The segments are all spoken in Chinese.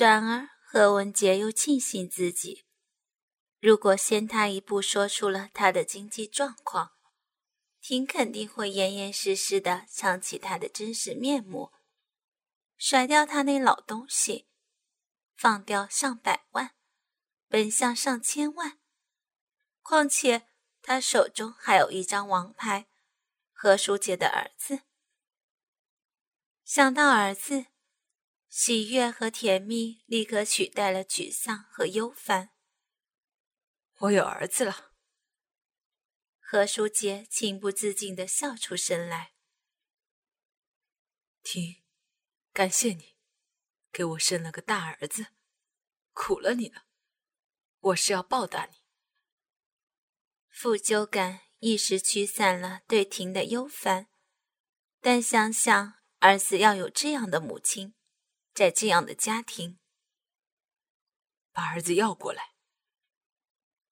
转而何文杰又庆幸自己，如果先他一步说出了他的经济状况，婷肯定会严严实实的唱起他的真实面目，甩掉他那老东西，放掉上百万，奔向上千万。况且他手中还有一张王牌，何书杰的儿子。想到儿子，喜悦和甜蜜立刻取代了沮丧和忧烦。我有儿子了。何书杰情不自禁的笑出声来。婷，感谢你，给我生了个大儿子，苦了你了，我是要报答你。负疚感一时驱散了对婷的忧烦，但想想儿子要有这样的母亲，在这样的家庭，把儿子要过来。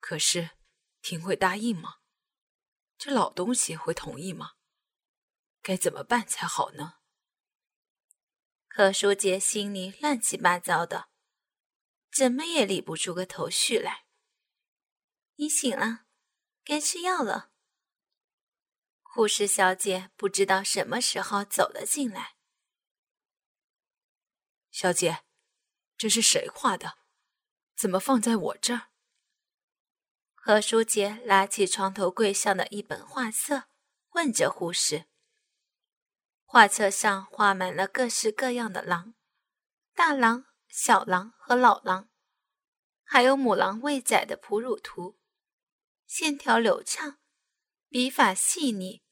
可是婷会答应吗？这老东西会同意吗？该怎么办才好呢？柯书杰心里乱七八糟的，怎么也理不出个头绪来。你醒了。该吃药了。护士小姐不知道什么时候走了进来。小姐，这是谁画的？怎么放在我这儿？何书杰拉起床头柜上的一本画册，问着护士。画册上画满了各式各样的狼，大狼、小狼和老狼，还有母狼未崽的哺乳图。线条流畅，笔法细腻，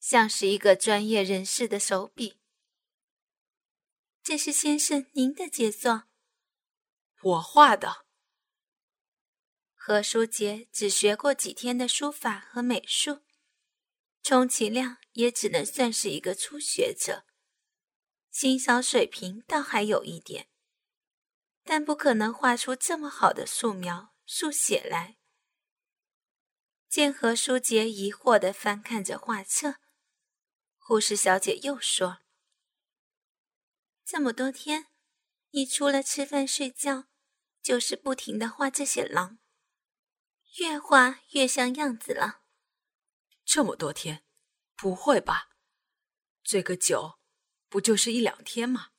像是一个专业人士的手笔。这是先生您的杰作，我画的。何书杰只学过几天的书法和美术，充其量也只能算是一个初学者，欣赏水平倒还有一点，但不可能画出这么好的素描、速写来。见何书杰疑惑地翻看着画册，护士小姐又说：“这么多天，你除了吃饭睡觉，就是不停的画这些狼，越画越像样子了。”这么多天，不会吧？这个酒，不就是一两天吗？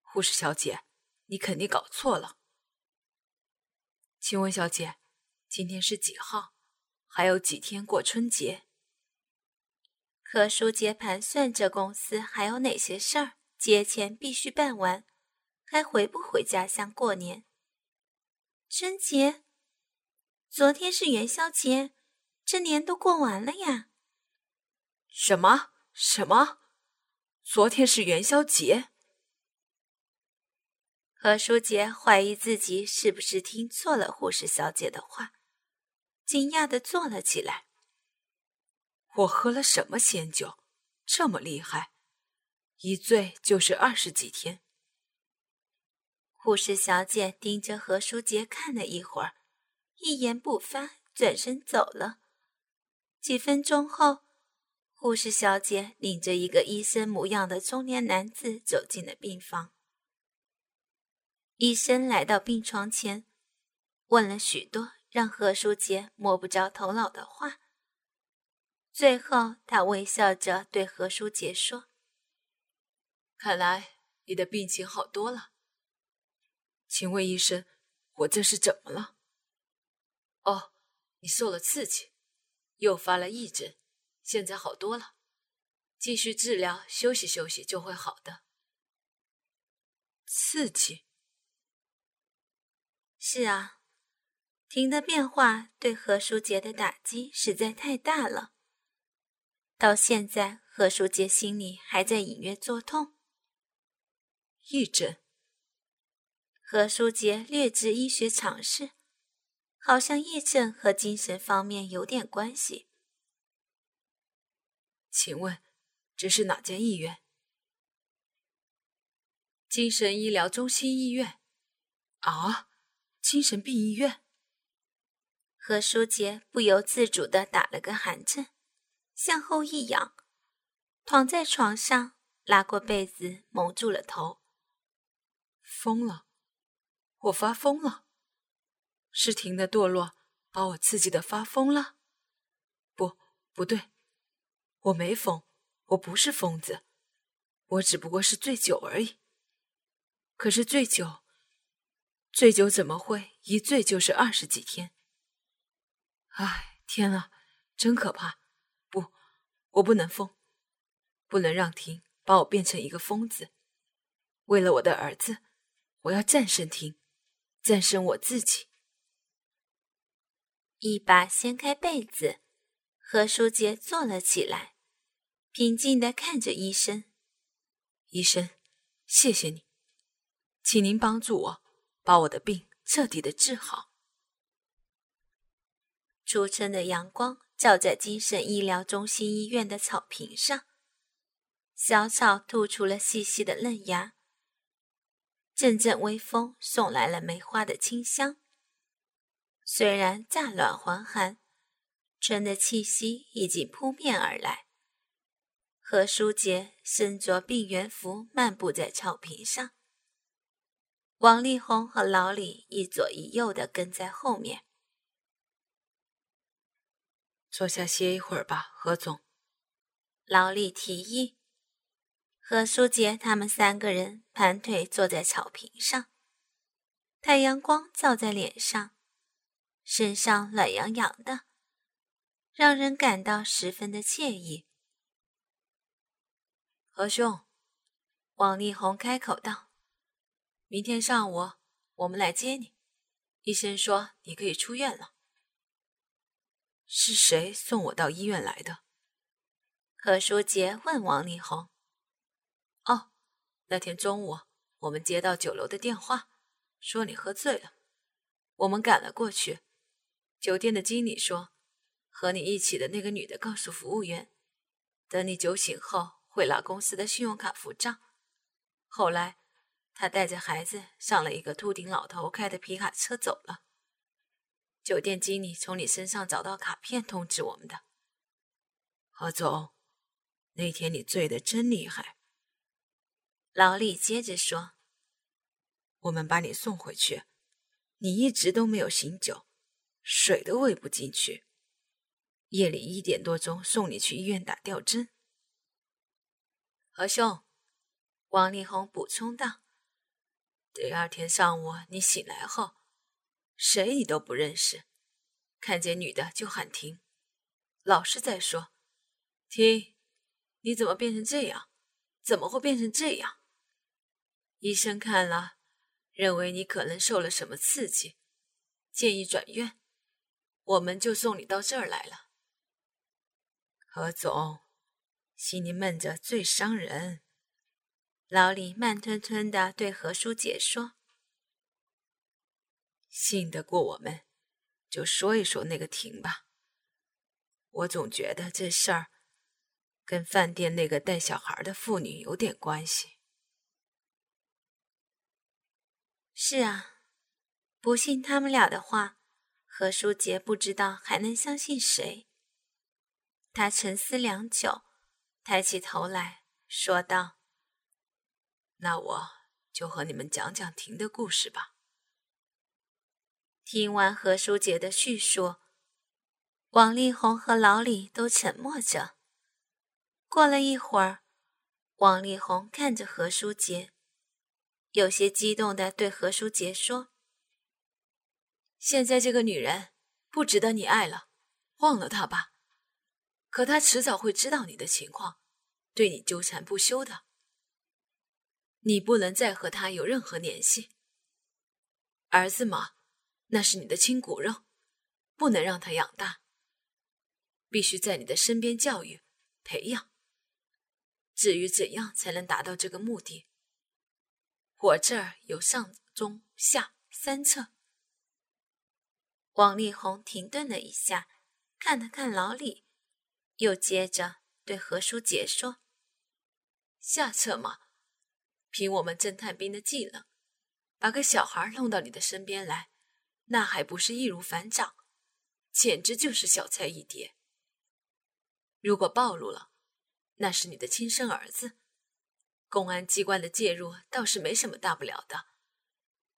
护士小姐，你肯定搞错了。请问小姐，今天是几号？还有几天过春节，何书杰盘算着公司还有哪些事儿，节前必须办完，还回不回家乡过年？春节，昨天是元宵节，这年都过完了呀。什么什么？昨天是元宵节？何书杰怀疑自己是不是听错了护士小姐的话。惊讶的坐了起来。我喝了什么仙酒，这么厉害，一醉就是二十几天。护士小姐盯着何书杰看了一会儿，一言不发，转身走了。几分钟后，护士小姐领着一个医生模样的中年男子走进了病房。医生来到病床前，问了许多。让何书杰摸不着头脑的话。最后，他微笑着对何书杰说：“看来你的病情好多了。请问医生，我这是怎么了？哦，你受了刺激，诱发了癔症，现在好多了。继续治疗，休息休息就会好的。刺激？是啊。”婷的变化对何书杰的打击实在太大了。到现在，何书杰心里还在隐约作痛。癔症。何书杰略知医学常识，好像癔症和精神方面有点关系。请问，这是哪间医院？精神医疗中心医院。啊，精神病医院。何书杰不由自主地打了个寒颤，向后一仰，躺在床上，拉过被子蒙住了头。疯了，我发疯了。是婷的堕落把我刺激的发疯了？不，不对，我没疯，我不是疯子，我只不过是醉酒而已。可是醉酒，醉酒怎么会一醉就是二十几天？唉，天啊，真可怕！不，我不能疯，不能让婷把我变成一个疯子。为了我的儿子，我要战胜听，战胜我自己。一把掀开被子，何书杰坐了起来，平静的看着医生。医生，谢谢你，请您帮助我把我的病彻底的治好。初春的阳光照在精神医疗中心医院的草坪上，小草吐出了细细的嫩芽。阵阵微风送来了梅花的清香。虽然乍暖还寒，春的气息已经扑面而来。何书杰身着病原服，漫步在草坪上。王力宏和老李一左一右的跟在后面。坐下歇一会儿吧，何总。老李提议。何书杰他们三个人盘腿坐在草坪上，太阳光照在脸上。身上暖洋洋的，让人感到十分的惬意。何兄，王力宏开口道：“明天上午我们来接你，医生说你可以出院了。”是谁送我到医院来的？何书杰问王力宏。那天中午我们接到酒楼的电话，说你喝醉了，我们赶了过去。酒店的经理说，和你一起的那个女的告诉服务员，等你酒醒后会拿公司的信用卡付账。后来，他带着孩子上了一个秃顶老头开的皮卡车走了。酒店经理从你身上找到卡片通知我们的。何总，那天你醉得真厉害。老李接着说：“我们把你送回去，你一直都没有醒酒。”水都喂不进去，夜里一点多钟送你去医院打吊针。何兄，王力宏补充道：“第二天上午你醒来后，谁你都不认识，看见女的就喊停，老是在说：‘停，你怎么变成这样？怎么会变成这样？’医生看了，认为你可能受了什么刺激，建议转院。”我们就送你到这儿来了，何总，心里闷着最伤人。老李慢吞吞的对何书杰说：“信得过我们，就说一说那个婷吧。我总觉得这事儿跟饭店那个带小孩的妇女有点关系。”是啊，不信他们俩的话。何书杰不知道还能相信谁。他沉思良久，抬起头来说道：“那我就和你们讲讲婷的故事吧。”听完何书杰的叙述，王力宏和老李都沉默着。过了一会儿，王力宏看着何书杰，有些激动地对何书杰说。现在这个女人不值得你爱了，忘了她吧。可她迟早会知道你的情况，对你纠缠不休的。你不能再和她有任何联系。儿子嘛，那是你的亲骨肉，不能让他养大，必须在你的身边教育、培养。至于怎样才能达到这个目的，我这儿有上、中、下三策。王力宏停顿了一下，看了看老李，又接着对何书杰说：“下策嘛，凭我们侦探兵的技能，把个小孩弄到你的身边来，那还不是易如反掌？简直就是小菜一碟。如果暴露了，那是你的亲生儿子，公安机关的介入倒是没什么大不了的。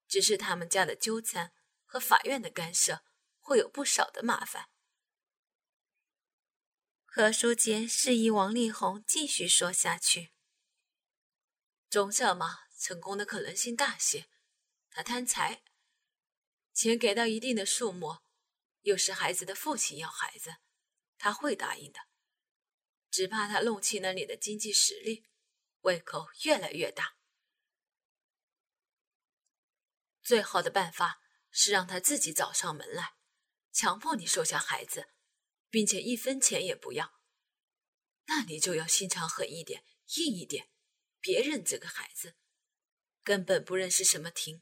只是他们家的纠缠和法院的干涉会有不少的麻烦。何书杰示意王力宏继续说下去。中社嘛，成功的可能性大些。他贪财，钱给到一定的数目，又是孩子的父亲要孩子，他会答应的。只怕他弄清了你的经济实力，胃口越来越大。最好的办法是让他自己找上门来，强迫你收下孩子，并且一分钱也不要。那你就要心肠狠一点，硬一点，别认这个孩子，根本不认识什么婷，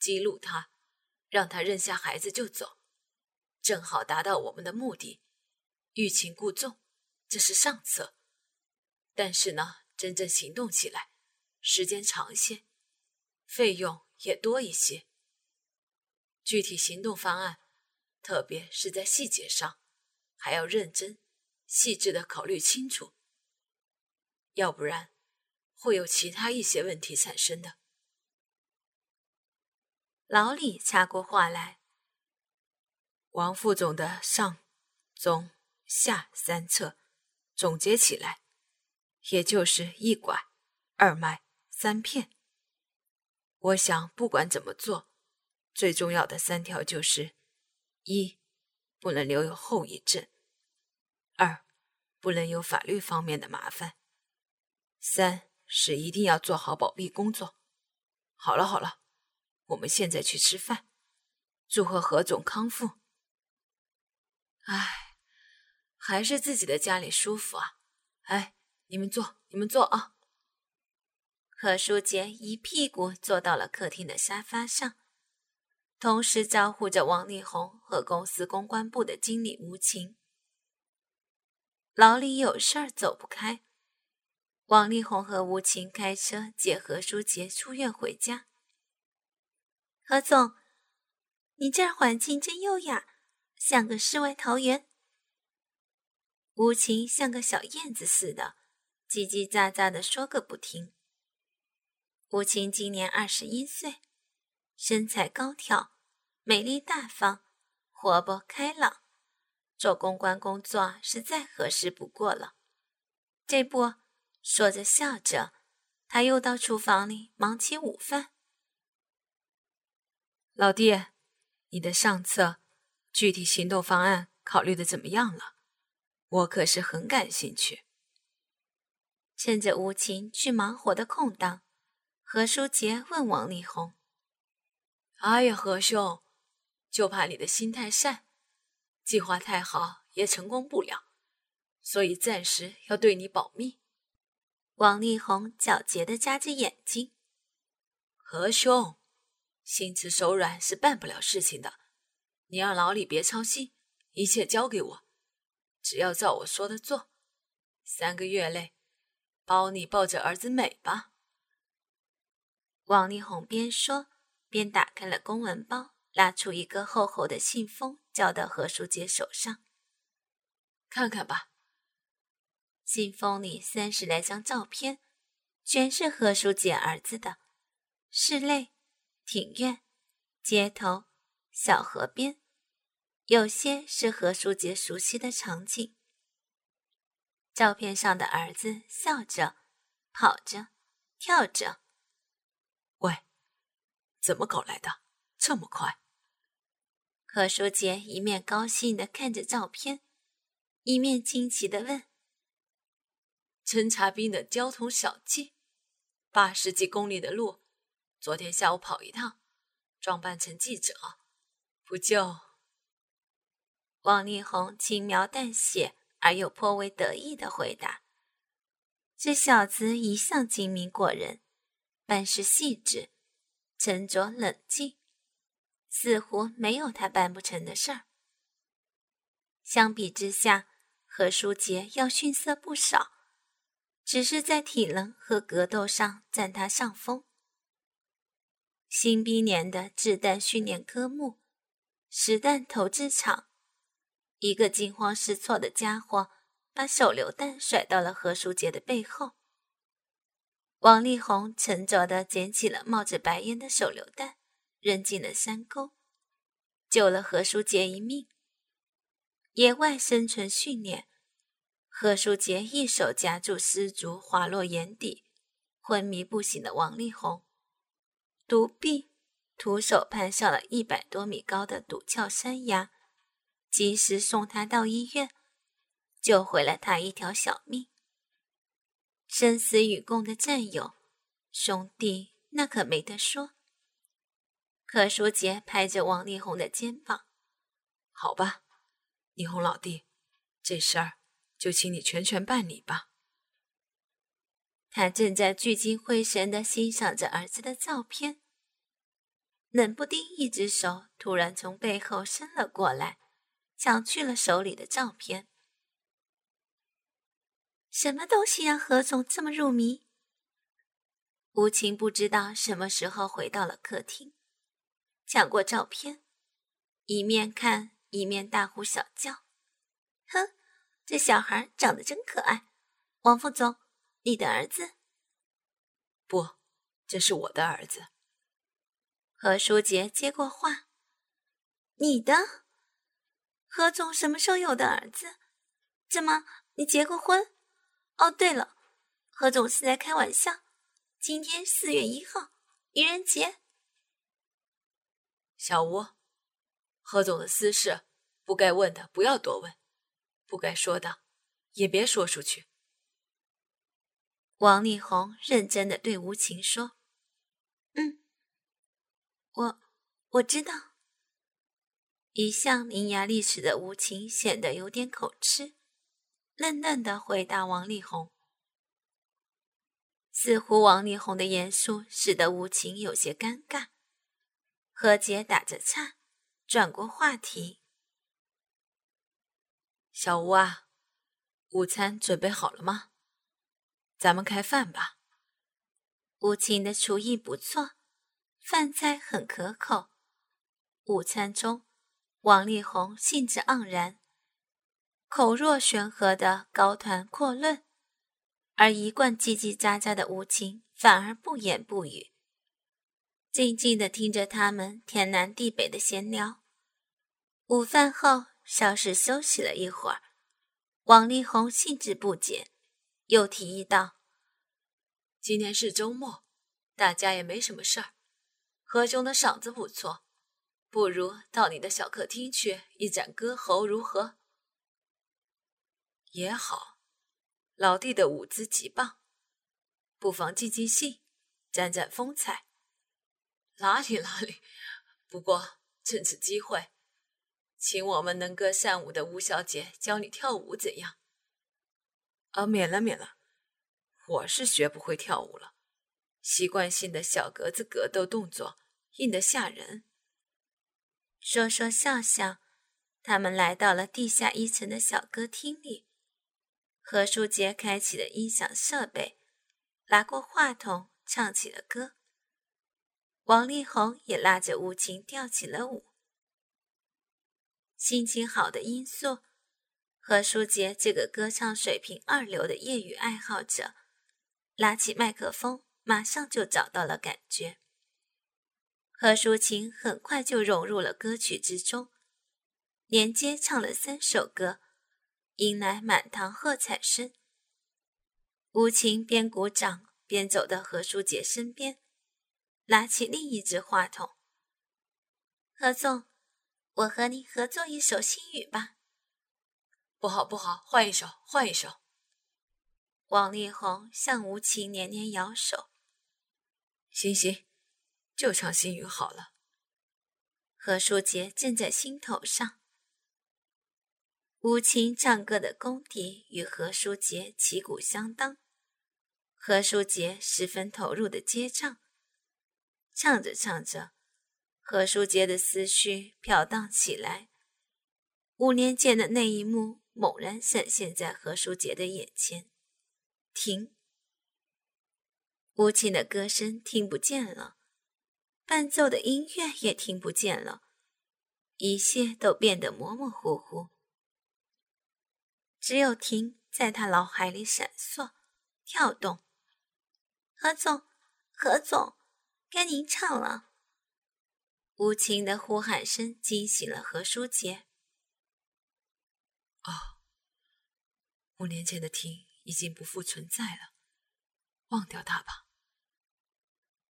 激怒他，让他认下孩子就走，正好达到我们的目的，欲擒故纵。这是上策，但是呢，真正行动起来，时间长些，费用也多一些。具体行动方案，特别是在细节上，还要认真、细致的考虑清楚，要不然会有其他一些问题产生的。老李插过话来：“王副总的上、中、下三策。”总结起来，也就是一拐、二卖、三骗。我想，不管怎么做，最重要的三条就是：一，不能留有后遗症；二，不能有法律方面的麻烦；三是一定要做好保密工作。好了好了，我们现在去吃饭，祝贺何总康复。唉。还是自己的家里舒服啊！哎，你们坐，你们坐啊。何书杰一屁股坐到了客厅的沙发上，同时招呼着王力宏和公司公关部的经理吴晴。老李有事儿走不开，王力宏和吴晴开车接何书杰出院回家。何总，你这儿环境真优雅，像个世外桃源。吴晴像个小燕子似的，叽叽喳喳的说个不停。吴晴今年二十一岁，身材高挑，美丽大方，活泼开朗，做公关工作是再合适不过了。这不，说着笑着，他又到厨房里忙起午饭。老弟，你的上策，具体行动方案考虑的怎么样了？我可是很感兴趣。趁着吴晴去忙活的空档，何书杰问王力宏：“哎呀，何兄，就怕你的心太善，计划太好也成功不了，所以暂时要对你保密。”王力宏狡黠的眨着眼睛：“何兄，心慈手软是办不了事情的，你让老李别操心，一切交给我。”只要照我说的做，三个月内包你抱着儿子美吧。王力宏边说边打开了公文包，拉出一个厚厚的信封，交到何书杰手上。看看吧。信封里三十来张照片，全是何书杰儿子的，室内、庭院、街头、小河边。有些是何书杰熟悉的场景。照片上的儿子笑着、跑着、跳着。喂，怎么搞来的？这么快？何书杰一面高兴的看着照片，一面惊奇的问：“侦察兵的交通小技，八十几公里的路，昨天下午跑一趟，装扮成记者，不就？”王力宏轻描淡写而又颇为得意的回答：“这小子一向精明过人，办事细致，沉着冷静，似乎没有他办不成的事儿。相比之下，何书杰要逊色不少，只是在体能和格斗上占他上风。新兵连的掷弹训练科目，实弹投掷场。”一个惊慌失措的家伙把手榴弹甩到了何书杰的背后。王力宏沉着地捡起了冒着白烟的手榴弹，扔进了山沟，救了何书杰一命。野外生存训练，何书杰一手夹住失足滑落眼底、昏迷不醒的王力宏，独臂徒手攀上了一百多米高的陡峭山崖，及时送他到医院，救回了他一条小命。生死与共的战友、兄弟，那可没得说。何书杰拍着王力宏的肩膀：“好吧，力宏老弟，这事儿就请你全权办理吧。”他正在聚精会神地欣赏着儿子的照片，冷不丁一只手突然从背后伸了过来，抢去了手里的照片。什么东西让何总这么入迷？吴晴不知道什么时候回到了客厅。抢过照片，一面看一面大呼小叫：“哼，这小孩长得真可爱！王副总，你的儿子？不，这是我的儿子。”何书杰接过话：“你的？何总什么时候有的儿子？怎么，你结过婚？哦，对了，何总是在开玩笑。今天四月一号，愚人节。”小吴，何总的私事，不该问的不要多问，不该说的也别说出去。王力宏认真的对吴晴说：“嗯，我我知道。”一向伶牙俐齿的吴晴显得有点口吃，愣愣的回答王力宏。似乎王力宏的严肃使得吴晴有些尴尬。何洁打着岔，转过话题：“小吴啊，午餐准备好了吗？咱们开饭吧。”吴晴的厨艺不错，饭菜很可口。午餐中，王力宏兴致盎然，口若悬河的高谈阔论，而一贯叽叽喳喳的吴晴反而不言不语。静静地听着他们天南地北的闲聊。午饭后，稍事休息了一会儿，王力宏兴致不减，又提议道：“今天是周末，大家也没什么事儿。何兄的嗓子不错，不如到你的小客厅去一展歌喉，如何？”也好，老弟的舞姿极棒，不妨尽尽兴，展展风采。哪里哪里，不过趁此机会，请我们能歌善舞的吴小姐教你跳舞怎样？啊，免了免了，我是学不会跳舞了，习惯性的小格子格斗动作硬得吓人。说说笑笑，他们来到了地下一层的小歌厅里。何书杰开启了音响设备，拿过话筒唱起了歌。王力宏也拉着吴晴跳起了舞。心情好的因素，何书杰这个歌唱水平二流的业余爱好者，拿起麦克风马上就找到了感觉。何淑琴很快就融入了歌曲之中，连接唱了三首歌，迎来满堂喝彩声。吴琴边鼓掌边走到何淑杰身边。拿起另一只话筒，何总，我和你合作一首心语吧。不好，不好，换一首，换一首。王力宏向吴琴连连摇手。行行，就唱心语好了。何书杰正在心头上。吴晴唱歌的功底与何书杰旗鼓相当，何书杰十分投入的接唱。唱着唱着，何书杰的思绪飘荡起来。五年前的那一幕猛然闪现在何书杰的眼前。停！吴琴的歌声听不见了，伴奏的音乐也听不见了，一切都变得模模糊糊。只有停在他脑海里闪烁、跳动。何总，何总。该您唱了。无情的呼喊声惊醒了何书杰。哦，五年前的婷已经不复存在了，忘掉他吧。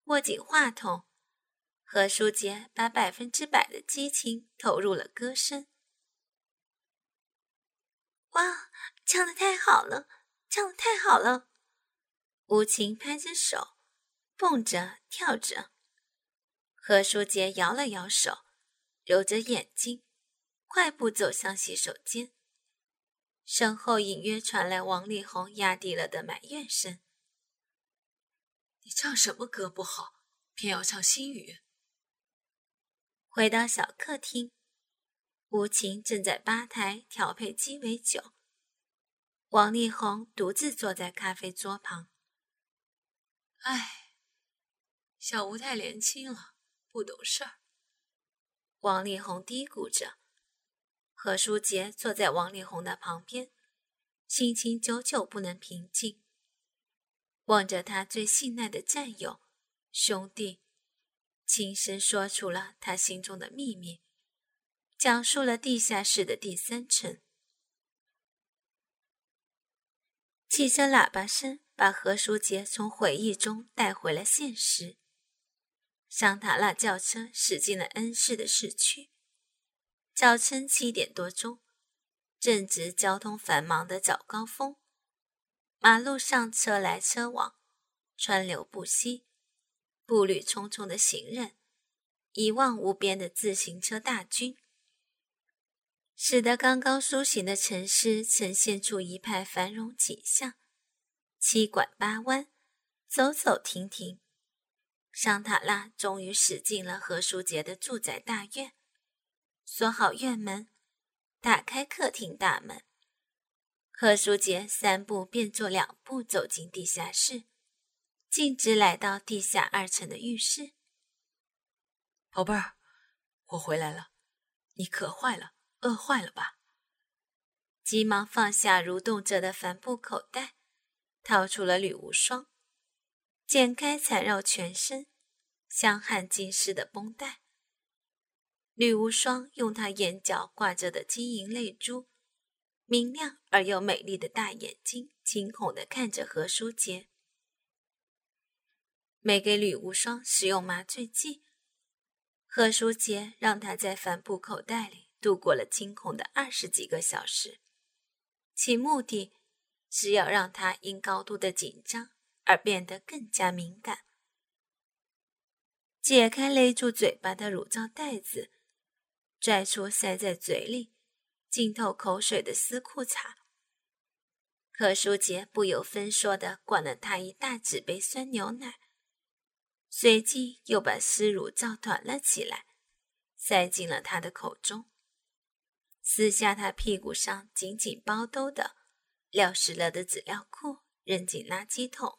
握紧话筒，何书杰把百分之百的激情投入了歌声。哇，唱的太好了，唱的太好了！无情拍着手，蹦着跳着。何书杰摇了摇手，揉着眼睛，快步走向洗手间。身后隐约传来王力宏压低了的埋怨声：“你唱什么歌不好，偏要唱心语？”回到小客厅，吴晴正在吧台调配鸡尾酒，王力宏独自坐在咖啡桌旁。唉，小吴太年轻了。不懂事儿，王力宏嘀咕着。何书杰坐在王力宏的旁边，心情久久不能平静。望着他最信赖的战友、兄弟，轻声说出了他心中的秘密，讲述了地下室的第三层。汽车喇叭声把何书杰从回忆中带回了现实。桑塔纳轿车驶进了恩市的市区。早晨七点多钟，正值交通繁忙的早高峰，马路上车来车往，川流不息，步履匆匆的行人，一望无边的自行车大军，使得刚刚苏醒的城市呈现出一派繁荣景象，七拐八弯，走走停停。桑塔纳终于驶进了何书杰的住宅大院，锁好院门，打开客厅大门。何书杰三步并作两步走进地下室，径直来到地下二层的浴室。宝贝儿，我回来了，你渴坏了，饿坏了吧？急忙放下蠕动着的帆布口袋，掏出了铝无双。剪开缠绕全身、香汗浸湿的绷带，吕无双用她眼角挂着的晶莹泪珠、明亮而又美丽的大眼睛，惊恐地看着何书杰。没给吕无双使用麻醉剂，贺书杰让他在帆布口袋里度过了惊恐的二十几个小时，其目的是要让他因高度的紧张。而变得更加敏感。解开勒住嘴巴的乳罩带子，拽出塞在嘴里、浸透口水的丝裤衩。何书杰不由分说的灌了他一大纸杯酸牛奶，随即又把丝乳罩团了起来，塞进了他的口中，撕下他屁股上紧紧包兜的、撂湿了的纸尿裤，扔进垃圾桶。